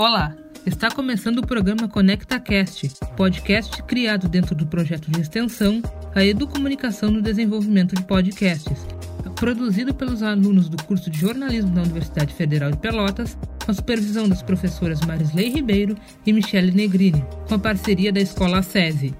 Olá, está começando o programa ConectaCast, podcast criado dentro do projeto de extensão A Educomunicação no Desenvolvimento de Podcasts, produzido pelos alunos do curso de jornalismo da Universidade Federal de Pelotas, com a supervisão das professoras Marisley Ribeiro e Michele Negrini, com a parceria da Escola SESI.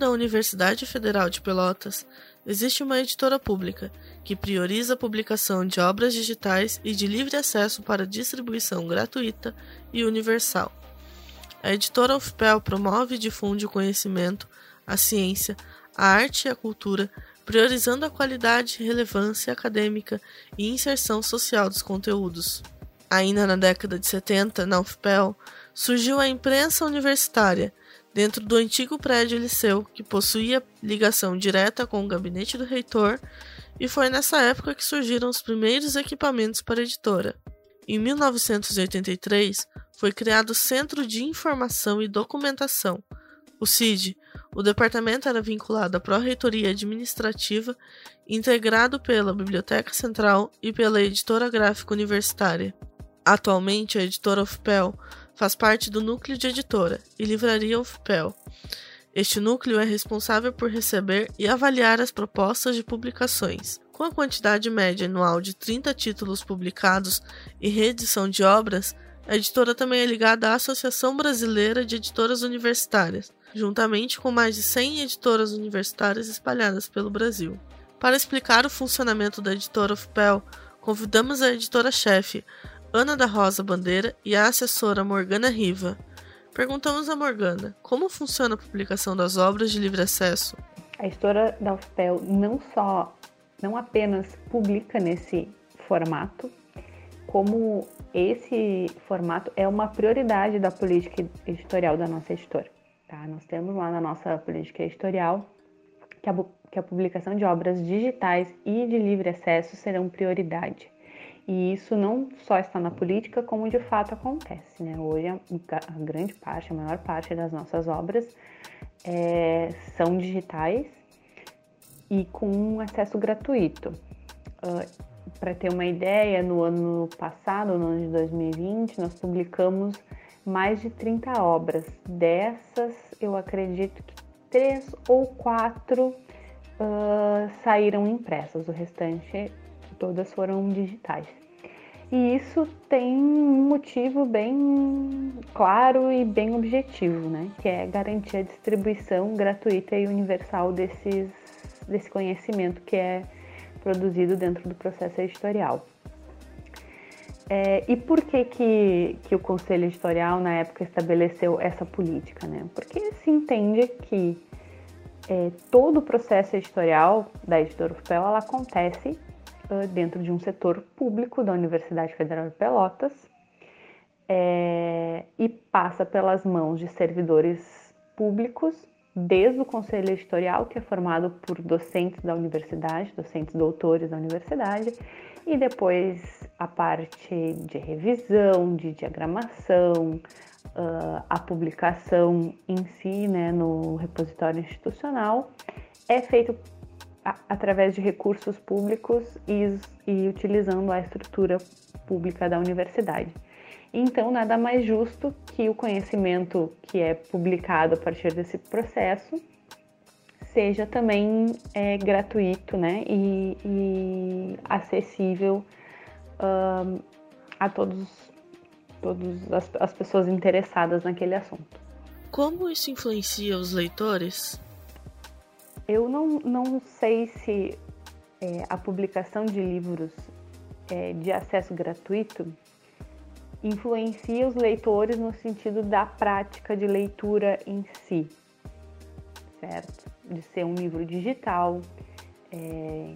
Da Universidade Federal de Pelotas, existe uma editora pública que prioriza a publicação de obras digitais e de livre acesso para distribuição gratuita e universal. A editora UFPEL promove e difunde o conhecimento, a ciência, a arte e a cultura, priorizando a qualidade, relevância acadêmica e inserção social dos conteúdos. Ainda na década de 70, na UFPEL, surgiu a imprensa universitária, dentro do antigo prédio liceu, que possuía ligação direta com o gabinete do reitor, e foi nessa época que surgiram os primeiros equipamentos para a editora. Em 1983, foi criado o Centro de Informação e Documentação, o CID. O departamento era vinculado à Pró-Reitoria Administrativa, integrado pela Biblioteca Central e pela Editora Gráfica Universitária. Atualmente, a editora UFPEL faz parte do núcleo de editora e livraria UFPEL. Este núcleo é responsável por receber e avaliar as propostas de publicações. Com a quantidade média anual de 30 títulos publicados e reedição de obras, a editora também é ligada à Associação Brasileira de Editoras Universitárias, juntamente com mais de 100 editoras universitárias espalhadas pelo Brasil. Para explicar o funcionamento da editora UFPEL, convidamos a editora-chefe, Ana da Rosa Bandeira e a assessora Morgana Riva. Perguntamos a Morgana como funciona a publicação das obras de livre acesso. A editora da UFPEL não só, não apenas publica nesse formato, como esse formato é uma prioridade da política editorial da nossa editora. Tá? Nós temos lá na nossa política editorial que a, que a publicação de obras digitais e de livre acesso serão prioridade. E isso não só está na política, como de fato acontece. Né? Hoje, a, grande parte, a maior parte das nossas obras é, são digitais e com acesso gratuito. Uh, Para ter uma ideia, no ano passado, no ano de 2020, nós publicamos mais de 30 obras. Dessas, eu acredito que três ou quatro uh, saíram impressas, o restante todas foram digitais. E isso tem um motivo bem claro e bem objetivo, né? Que é garantir a distribuição gratuita e universal desses, desse conhecimento que é produzido dentro do processo editorial. É, e por que, que, que o Conselho Editorial, na época, estabeleceu essa política? Né? Porque se entende que é, todo o processo editorial da editora UFPEL ela acontece dentro de um setor público da Universidade Federal de Pelotas é, e passa pelas mãos de servidores públicos, desde o conselho editorial, que é formado por docentes da universidade, docentes doutores da universidade, e depois a parte de revisão, de diagramação, uh, a publicação em si, né, no repositório institucional, é feito através de recursos públicos e, e utilizando a estrutura pública da universidade. Então, nada mais justo que o conhecimento que é publicado a partir desse processo seja também é, gratuito né, e, e acessível um, a todas as, as pessoas interessadas naquele assunto. Como isso influencia os leitores? Eu não, não sei se é, a publicação de livros é, de acesso gratuito influencia os leitores no sentido da prática de leitura em si, certo? De ser um livro digital, é,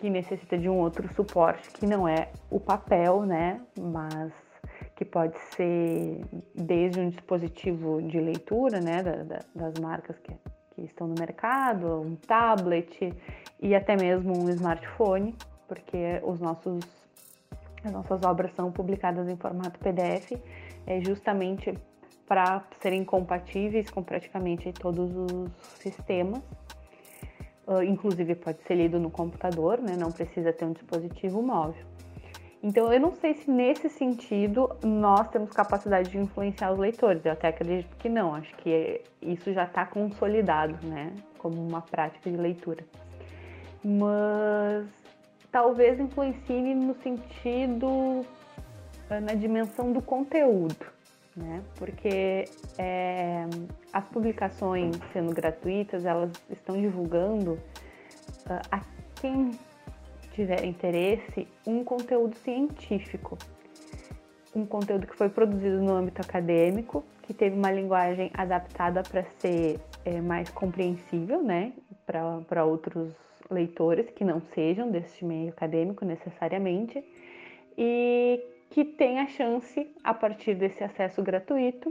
que necessita de um outro suporte que não é o papel, né? Mas que pode ser desde um dispositivo de leitura, né? Da, da, das marcas que que estão no mercado, um tablet e até mesmo um smartphone, porque os nossos, as nossas obras são publicadas em formato PDF, é justamente para serem compatíveis com praticamente todos os sistemas. Uh, inclusive pode ser lido no computador, né? não precisa ter um dispositivo móvel. Então, eu não sei se nesse sentido nós temos capacidade de influenciar os leitores. Eu até acredito que não. Acho que isso já está consolidado, né? Como uma prática de leitura. Mas talvez influencie no sentido, eh, na dimensão do conteúdo, né? Porque é, as publicações sendo gratuitas, elas estão divulgando uh, a quem tiver interesse, um conteúdo científico. Um conteúdo que foi produzido no âmbito acadêmico, que teve uma linguagem adaptada para ser é, mais compreensível, né, para outros leitores que não sejam desse meio acadêmico necessariamente, e que tem a chance, a partir desse acesso gratuito,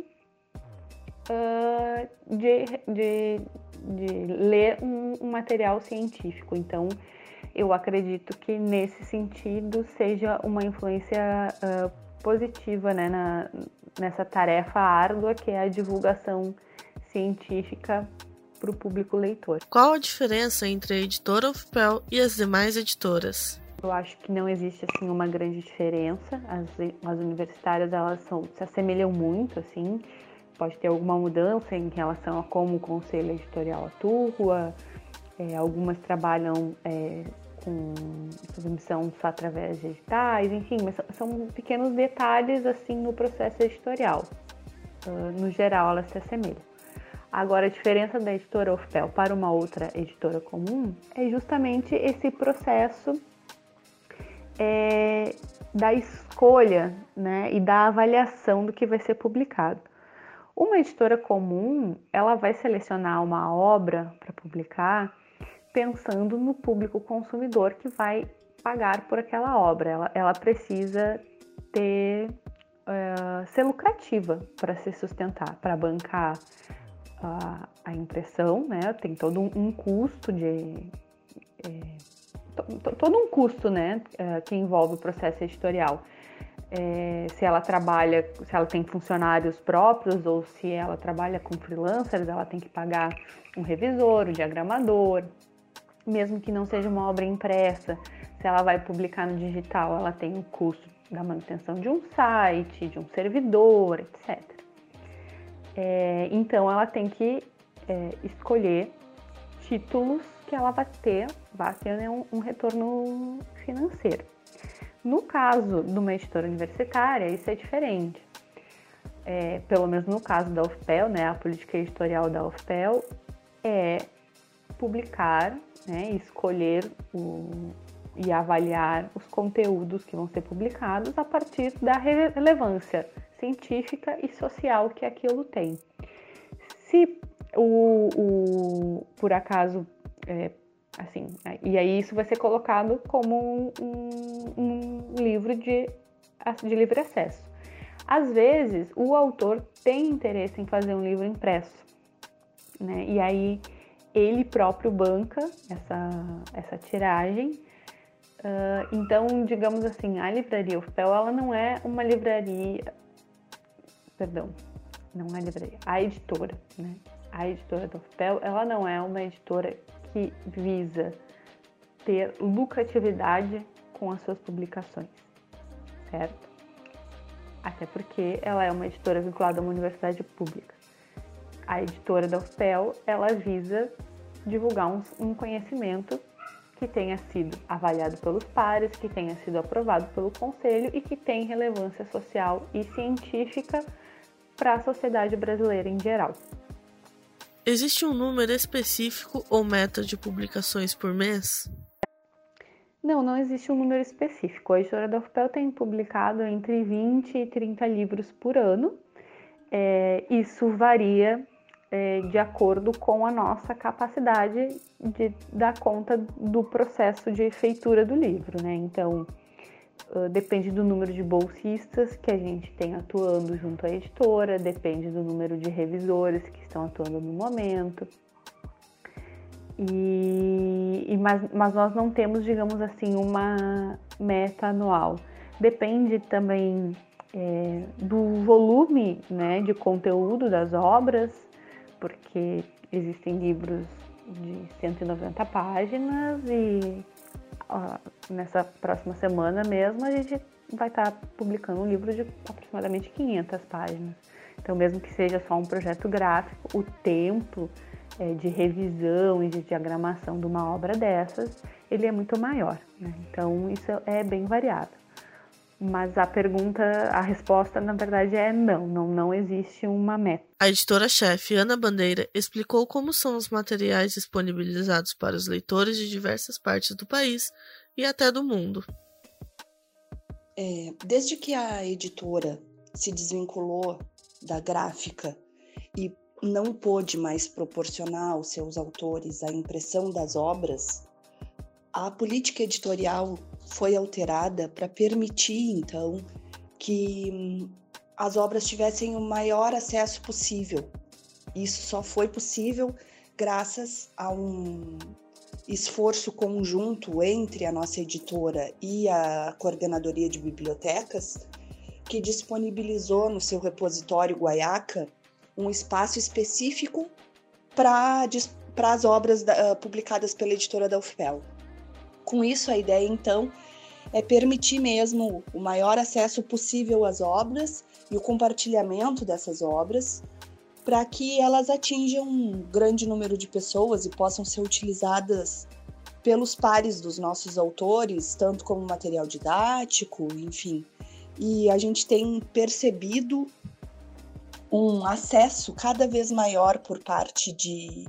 uh, de, de, de, ler um, um material científico. Então, eu acredito que nesse sentido seja uma influência uh, positiva né, na, nessa tarefa árdua que é a divulgação científica para o público leitor. Qual a diferença entre a editora UFPEL e as demais editoras? Eu acho que não existe assim uma grande diferença. As, as universitárias elas são, se assemelham muito, assim. Pode ter alguma mudança em relação a como o conselho editorial atua. É, algumas trabalham é, com submissão só através de editais, enfim, mas são pequenos detalhes assim no processo editorial. Uh, no geral, elas se assemelham. Agora, a diferença da editora Ofpel para uma outra editora comum é justamente esse processo é, da escolha né, e da avaliação do que vai ser publicado. Uma editora comum, ela vai selecionar uma obra para publicar pensando no público consumidor que vai pagar por aquela obra. Ela, ela precisa ter uh, ser lucrativa para se sustentar, para bancar a, a, impressão, né? Tem todo um, um custo de é, to, todo um custo, né? Uh, que envolve o processo editorial. É, se ela trabalha, se ela tem funcionários próprios ou se ela trabalha com freelancers, ela tem que pagar um revisor, um diagramador, mesmo que não seja uma obra impressa, se ela vai publicar no digital, ela tem o um custo da manutenção de um site, de um servidor, etc. É, então, ela tem que é, escolher títulos que ela vai ter, vai ter né, um, um retorno financeiro. No caso de uma editora universitária, isso é diferente. É, pelo menos no caso da UFPEL, né, a política editorial da UFPEL é publicar né, escolher o, e avaliar os conteúdos que vão ser publicados a partir da relevância científica e social que aquilo tem. Se o, o por acaso, é, assim, e aí isso vai ser colocado como um, um, um livro de, de livre acesso. Às vezes, o autor tem interesse em fazer um livro impresso, né? E aí ele próprio banca essa, essa tiragem. Uh, então, digamos assim, a livraria UFPEL, ela não é uma livraria, perdão, não é livraria, a editora, né? A editora do UFPEL, ela não é uma editora que visa ter lucratividade com as suas publicações, certo? Até porque ela é uma editora vinculada a uma universidade pública. A editora da UFPEL, ela visa divulgar um, um conhecimento que tenha sido avaliado pelos pares, que tenha sido aprovado pelo conselho e que tem relevância social e científica para a sociedade brasileira em geral. Existe um número específico ou meta de publicações por mês? Não, não existe um número específico. A editora da UFPEL tem publicado entre 20 e 30 livros por ano. É, isso varia é, de acordo com a nossa capacidade de dar conta do processo de feitura do livro, né? Então, uh, depende do número de bolsistas que a gente tem atuando junto à editora, depende do número de revisores que estão atuando no momento. E, e mas, mas nós não temos, digamos assim, uma meta anual. Depende também é, do volume né, de conteúdo das obras, porque existem livros de 190 páginas e ó, nessa próxima semana mesmo a gente vai estar tá publicando um livro de aproximadamente 500 páginas. Então, mesmo que seja só um projeto gráfico, o tempo é, de revisão e de diagramação de uma obra dessas, ele é muito maior. Né? Então, isso é bem variável. Mas a pergunta, a resposta, na verdade, é não, não, não existe uma meta. A editora-chefe Ana Bandeira explicou como são os materiais disponibilizados para os leitores de diversas partes do país e até do mundo. É, desde que a editora se desvinculou da gráfica e não pôde mais proporcionar aos seus autores a impressão das obras, a política editorial foi alterada para permitir, então, que hum, as obras tivessem o maior acesso possível. Isso só foi possível graças a um esforço conjunto entre a nossa editora e a coordenadoria de bibliotecas, que disponibilizou no seu repositório Guaiaca um espaço específico para as obras da, publicadas pela editora da UFPEL. Com isso, a ideia então é permitir mesmo o maior acesso possível às obras e o compartilhamento dessas obras para que elas atinjam um grande número de pessoas e possam ser utilizadas pelos pares dos nossos autores, tanto como material didático, enfim. E a gente tem percebido um acesso cada vez maior por parte de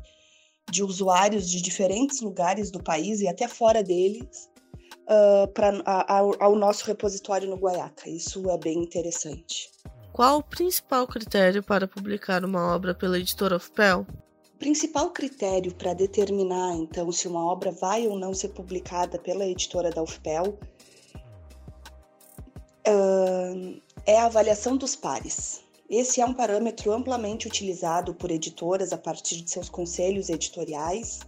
de usuários de diferentes lugares do país e até fora deles uh, pra, ao, ao nosso repositório no Guaiaca. Isso é bem interessante. Qual o principal critério para publicar uma obra pela editora Ofpel? O principal critério para determinar, então, se uma obra vai ou não ser publicada pela editora da UFPEL uh, é a avaliação dos pares. Esse é um parâmetro amplamente utilizado por editoras a partir de seus conselhos editoriais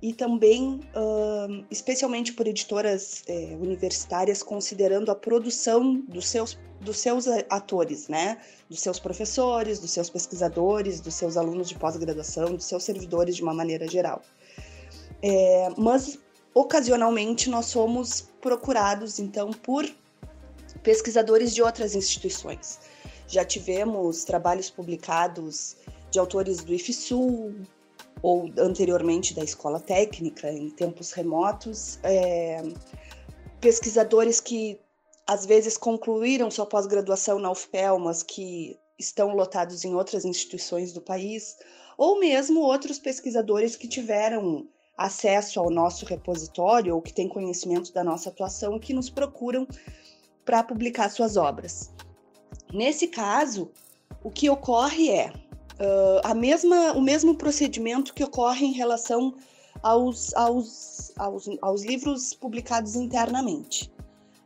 e também, uh, especialmente por editoras eh, universitárias, considerando a produção dos seus, dos seus atores, né? dos seus professores, dos seus pesquisadores, dos seus alunos de pós-graduação, dos seus servidores de uma maneira geral. É, mas, ocasionalmente, nós somos procurados, então, por pesquisadores de outras instituições. Já tivemos trabalhos publicados de autores do IFSU ou anteriormente da Escola Técnica, em tempos remotos, é, pesquisadores que às vezes concluíram sua pós-graduação na UFPEL, mas que estão lotados em outras instituições do país, ou mesmo outros pesquisadores que tiveram acesso ao nosso repositório ou que têm conhecimento da nossa atuação e que nos procuram para publicar suas obras. Nesse caso, o que ocorre é uh, a mesma, o mesmo procedimento que ocorre em relação aos, aos, aos, aos livros publicados internamente.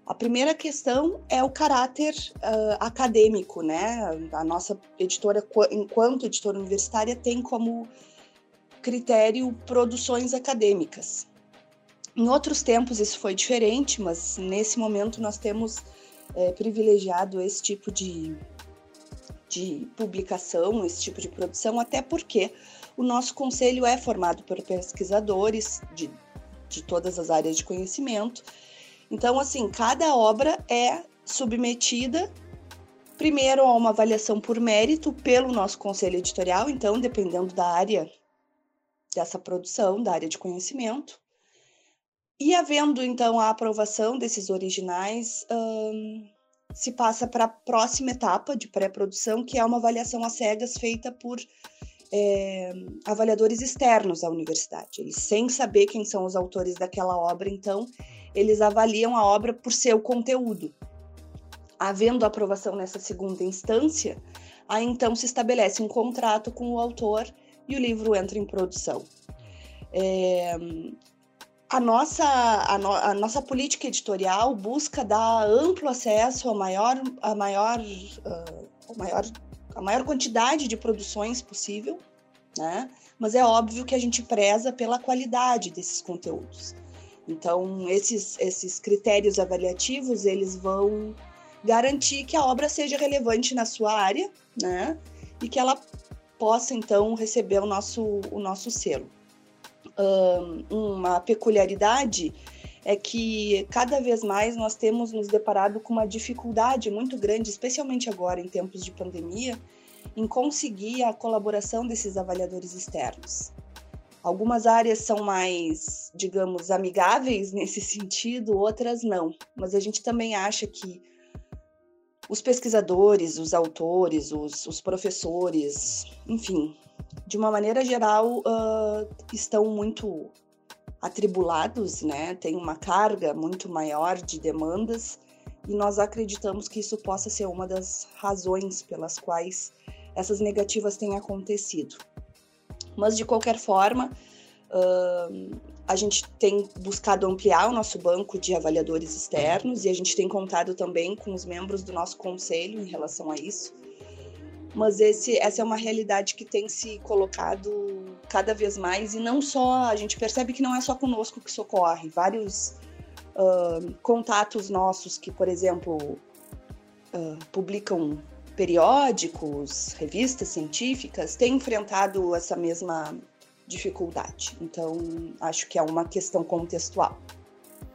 A primeira questão é o caráter uh, acadêmico, né? A nossa editora, enquanto editora universitária, tem como critério produções acadêmicas. Em outros tempos isso foi diferente, mas nesse momento nós temos é, privilegiado esse tipo de, de publicação, esse tipo de produção, até porque o nosso conselho é formado por pesquisadores de, de todas as áreas de conhecimento. Então, assim, cada obra é submetida primeiro a uma avaliação por mérito pelo nosso conselho editorial, então, dependendo da área dessa produção, da área de conhecimento. E havendo então a aprovação desses originais, se passa para a próxima etapa de pré-produção, que é uma avaliação às cegas feita por é, avaliadores externos à universidade. Eles, sem saber quem são os autores daquela obra, então, eles avaliam a obra por seu conteúdo. Havendo aprovação nessa segunda instância, aí então se estabelece um contrato com o autor e o livro entra em produção. É, a nossa, a, no, a, nossa política editorial busca dar amplo acesso a maior, a maior, a maior, a maior quantidade de produções possível, né? Mas é óbvio que a gente preza pela qualidade desses conteúdos. Então, esses, esses critérios avaliativos, eles vão garantir que a obra seja relevante na sua área, né? E que ela possa, então, receber o nosso, o nosso selo. Um, uma peculiaridade é que cada vez mais nós temos nos deparado com uma dificuldade muito grande, especialmente agora em tempos de pandemia, em conseguir a colaboração desses avaliadores externos. Algumas áreas são mais, digamos, amigáveis nesse sentido, outras não. Mas a gente também acha que os pesquisadores, os autores, os, os professores, enfim, de uma maneira geral, uh, estão muito atribulados, né? Tem uma carga muito maior de demandas e nós acreditamos que isso possa ser uma das razões pelas quais essas negativas têm acontecido. Mas de qualquer forma, uh, a gente tem buscado ampliar o nosso banco de avaliadores externos e a gente tem contado também com os membros do nosso conselho em relação a isso. Mas esse, essa é uma realidade que tem se colocado cada vez mais e não só, a gente percebe que não é só conosco que socorre. Vários uh, contatos nossos que, por exemplo, uh, publicam periódicos, revistas científicas, têm enfrentado essa mesma dificuldade. Então, acho que é uma questão contextual.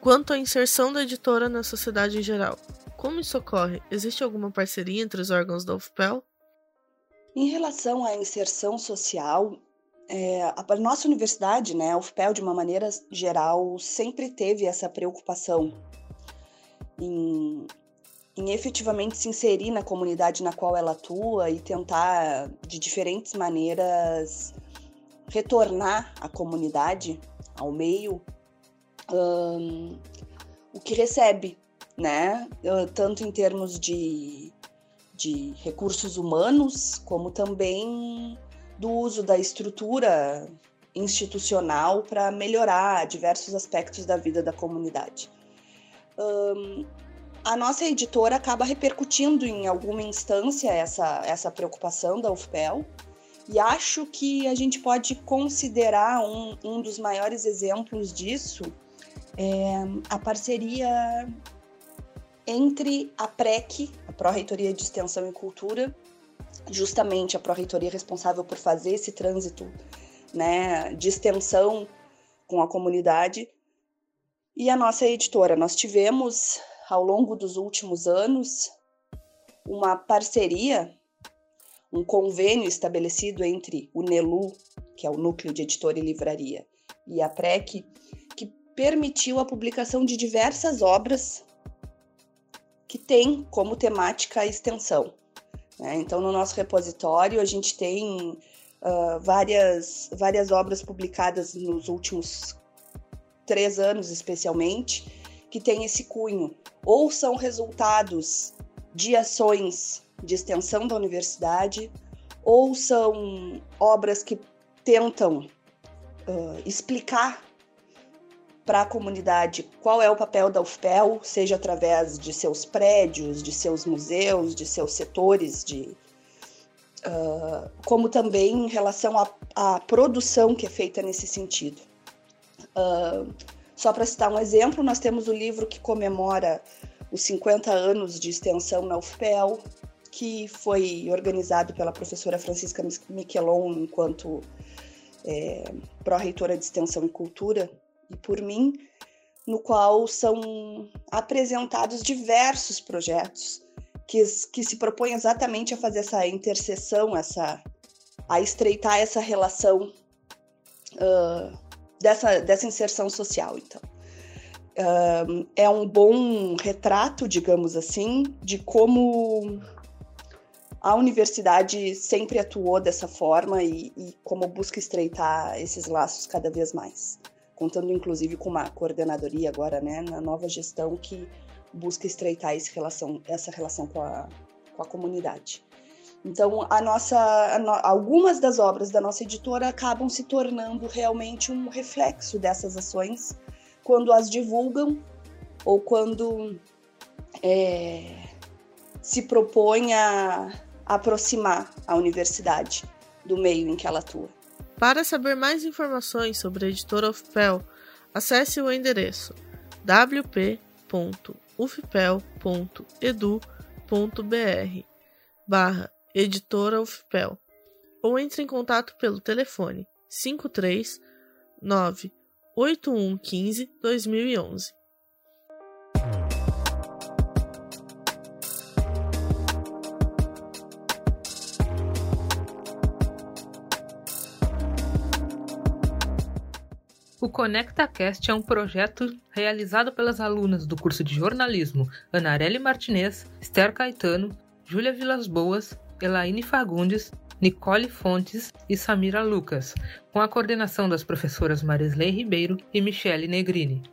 Quanto à inserção da editora na sociedade em geral, como isso ocorre? Existe alguma parceria entre os órgãos da UFPEL? Em relação à inserção social, é, a nossa universidade, né, a UFPEL, de uma maneira geral, sempre teve essa preocupação em, em efetivamente se inserir na comunidade na qual ela atua e tentar, de diferentes maneiras, retornar à comunidade, ao meio, um, o que recebe, né? Tanto em termos de, de recursos humanos, como também do uso da estrutura institucional para melhorar diversos aspectos da vida da comunidade. Um, a nossa editora acaba repercutindo em alguma instância essa, essa preocupação da UFPEL, e acho que a gente pode considerar um, um dos maiores exemplos disso é a parceria entre a PREC, a Pró-Reitoria de Extensão e Cultura, justamente a Pró-Reitoria responsável por fazer esse trânsito né, de extensão com a comunidade, e a nossa editora. Nós tivemos, ao longo dos últimos anos, uma parceria um convênio estabelecido entre o NELU, que é o Núcleo de Editora e Livraria, e a PREC, que permitiu a publicação de diversas obras que têm como temática a extensão. Né? Então, no nosso repositório, a gente tem uh, várias, várias obras publicadas nos últimos três anos, especialmente, que têm esse cunho, ou são resultados de ações de extensão da universidade, ou são obras que tentam uh, explicar para a comunidade qual é o papel da UFPEL, seja através de seus prédios, de seus museus, de seus setores, de, uh, como também em relação à, produção que é feita nesse sentido. Uh, só para citar um exemplo, nós temos o livro que comemora os 50 anos de extensão na UFPEL, que foi organizado pela professora Francisca Miquelon enquanto é, pró-reitora de Extensão e Cultura, e por mim, no qual são apresentados diversos projetos que, que se propõem exatamente a fazer essa interseção, essa, a estreitar essa relação uh, dessa, dessa inserção social, então. Uh, é um bom retrato, digamos assim, de como a universidade sempre atuou dessa forma e, e, como busca estreitar esses laços cada vez mais, contando inclusive com uma coordenadoria agora, né, na nova gestão que busca estreitar relação, essa relação com a, com a comunidade. Então, a nossa, a no, algumas das obras da nossa editora acabam se tornando realmente um reflexo dessas ações quando as divulgam ou quando é, se propõe a aproximar a universidade do meio em que ela atua. Para saber mais informações sobre a editora UFPEL, acesse o endereço wp.ufpel.edu.br barra editora UFPEL ou entre em contato pelo telefone 53 98115 2011. O ConectaCast é um projeto realizado pelas alunas do curso de jornalismo Anarelle Martinez, Esther Caetano, Júlia Vilas Boas, Elaine Fagundes, Nicole Fontes e Samira Lucas, com a coordenação das professoras Marisley Ribeiro e Michele Negrini.